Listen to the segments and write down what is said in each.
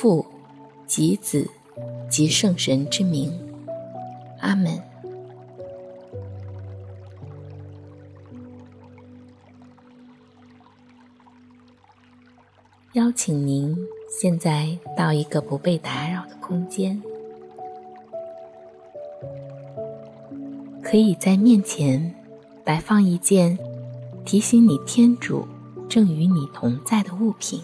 父及子，及圣神之名，阿门。邀请您现在到一个不被打扰的空间，可以在面前摆放一件提醒你天主正与你同在的物品。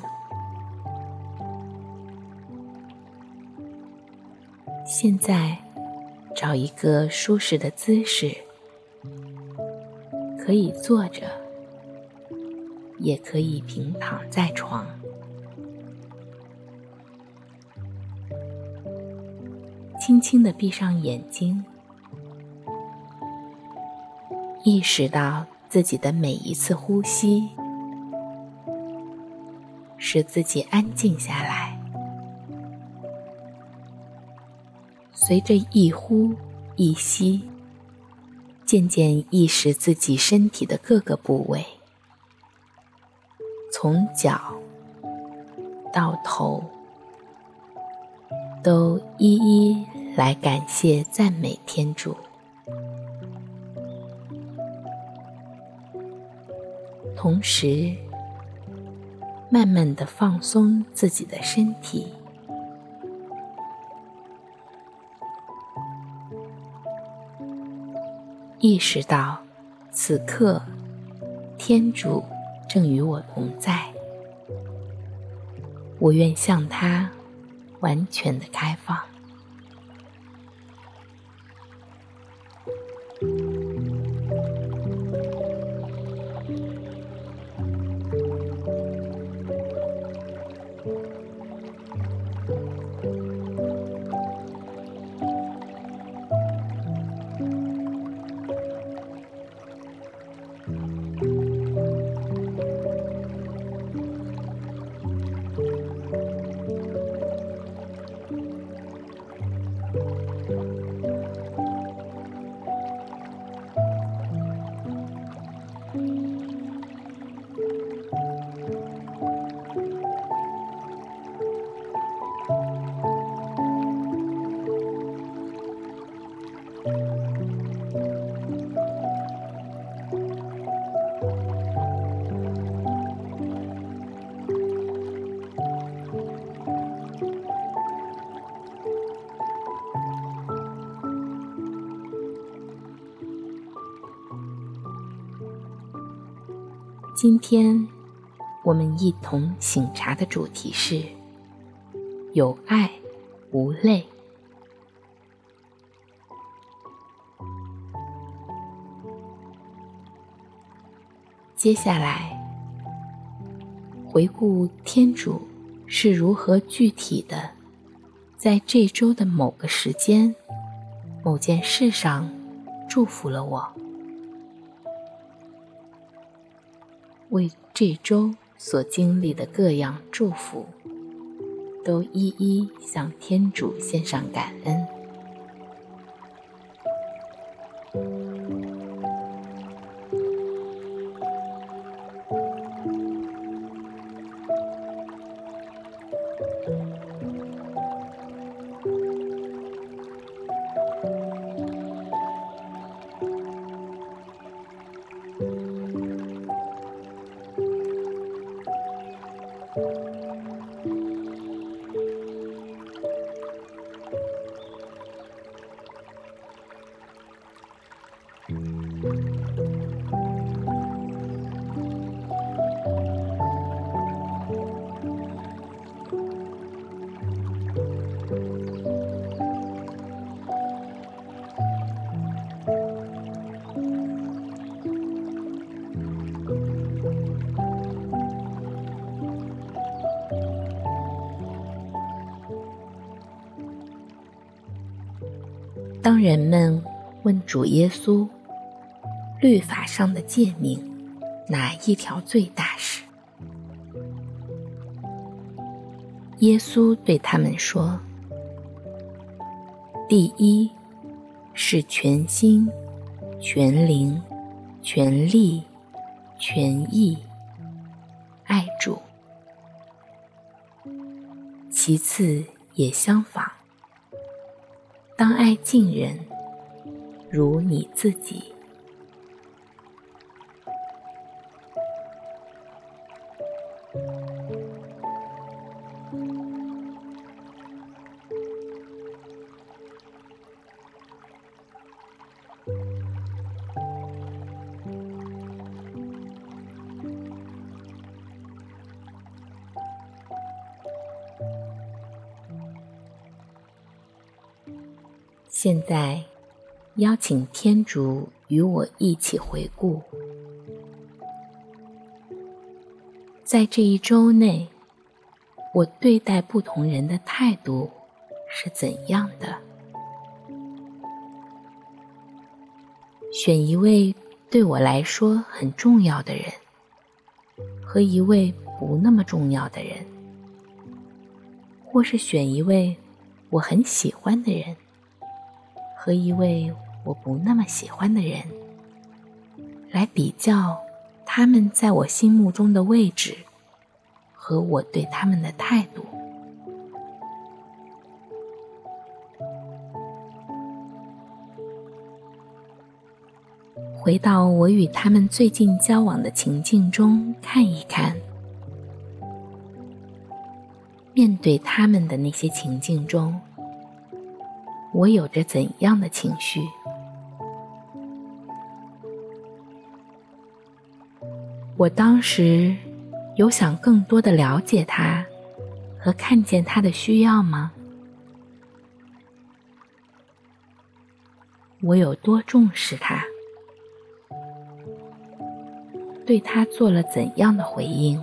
现在找一个舒适的姿势，可以坐着，也可以平躺在床。轻轻的闭上眼睛，意识到自己的每一次呼吸，使自己安静下来。随着一呼一吸，渐渐意识自己身体的各个部位，从脚到头，都一一来感谢赞美天主。同时，慢慢的放松自己的身体。意识到，此刻天主正与我同在，我愿向他完全的开放。今天，我们一同醒茶的主题是“有爱无泪”。接下来，回顾天主是如何具体的，在这周的某个时间、某件事上祝福了我。为这周所经历的各样祝福，都一一向天主献上感恩。当人们问主耶稣，律法上的诫命哪一条最大时，耶稣对他们说：“第一是全心、全灵、全力、全意爱主；其次也相仿。当爱敬人，如你自己。现在，邀请天竺与我一起回顾，在这一周内，我对待不同人的态度是怎样的？选一位对我来说很重要的人，和一位不那么重要的人，或是选一位我很喜欢的人。和一位我不那么喜欢的人来比较，他们在我心目中的位置和我对他们的态度。回到我与他们最近交往的情境中看一看，面对他们的那些情境中。我有着怎样的情绪？我当时有想更多的了解他和看见他的需要吗？我有多重视他？对他做了怎样的回应？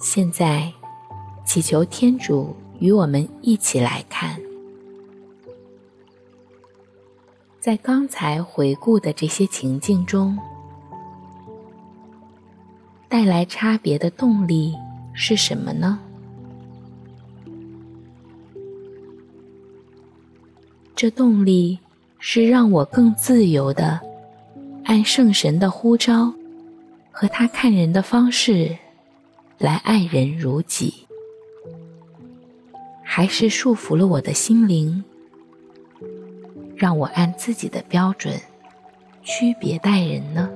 现在，祈求天主与我们一起来看，在刚才回顾的这些情境中，带来差别的动力是什么呢？这动力是让我更自由的按圣神的呼召和他看人的方式来爱人如己，还是束缚了我的心灵，让我按自己的标准区别待人呢？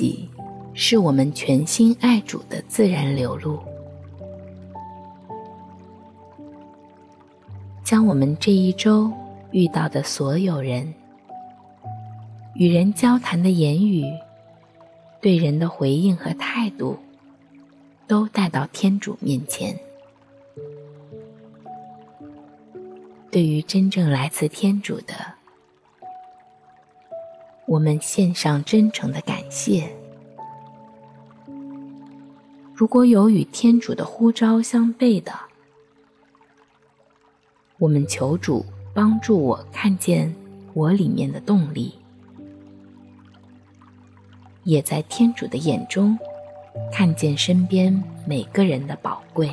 己，是我们全心爱主的自然流露。将我们这一周遇到的所有人、与人交谈的言语、对人的回应和态度，都带到天主面前。对于真正来自天主的。我们献上真诚的感谢。如果有与天主的呼召相悖的，我们求主帮助我看见我里面的动力，也在天主的眼中看见身边每个人的宝贵。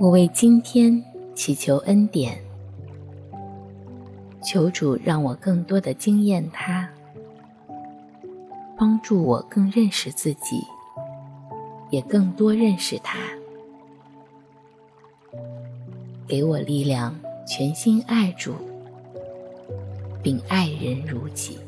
我为今天祈求恩典，求主让我更多的经验他，帮助我更认识自己，也更多认识他，给我力量，全心爱主，并爱人如己。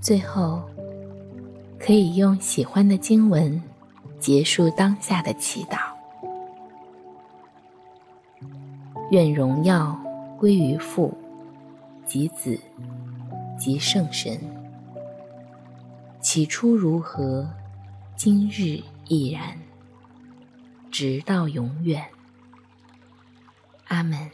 最后，可以用喜欢的经文结束当下的祈祷。愿荣耀归于父、及子、及圣神。起初如何，今日亦然，直到永远。阿门。